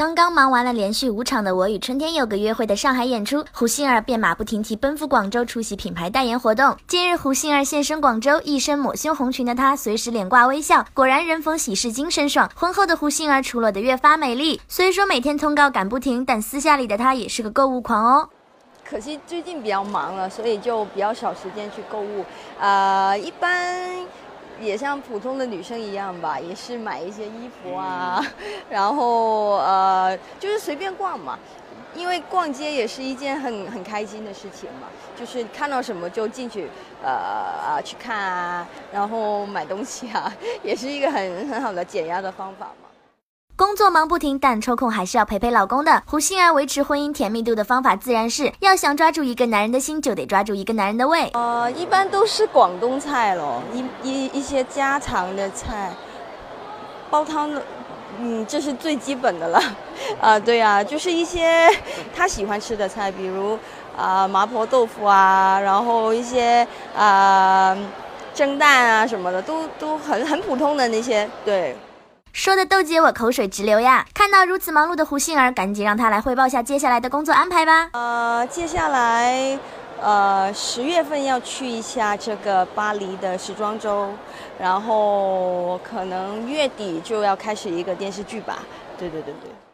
刚刚忙完了连续五场的《我与春天有个约会》的上海演出，胡杏儿便马不停蹄奔赴广州出席品牌代言活动。近日，胡杏儿现身广州，一身抹胸红裙的她随时脸挂微笑，果然人逢喜事精神爽。婚后的胡杏儿出落得越发美丽，虽说每天通告赶不停，但私下里的她也是个购物狂哦。可惜最近比较忙了，所以就比较少时间去购物。呃，一般。也像普通的女生一样吧，也是买一些衣服啊，然后呃，就是随便逛嘛，因为逛街也是一件很很开心的事情嘛，就是看到什么就进去，呃去看啊，然后买东西啊，也是一个很很好的减压的方法嘛。工作忙不停，但抽空还是要陪陪老公的。胡杏儿维持婚姻甜蜜度的方法，自然是要想抓住一个男人的心，就得抓住一个男人的胃。呃，一般都是广东菜咯，一一一些家常的菜，煲汤的，嗯，这是最基本的了。啊，对啊，就是一些他喜欢吃的菜，比如啊麻婆豆腐啊，然后一些啊蒸蛋啊什么的，都都很很普通的那些，对。说的豆姐我口水直流呀！看到如此忙碌的胡杏儿，赶紧让她来汇报下接下来的工作安排吧。呃，接下来，呃，十月份要去一下这个巴黎的时装周，然后可能月底就要开始一个电视剧吧。对对对对。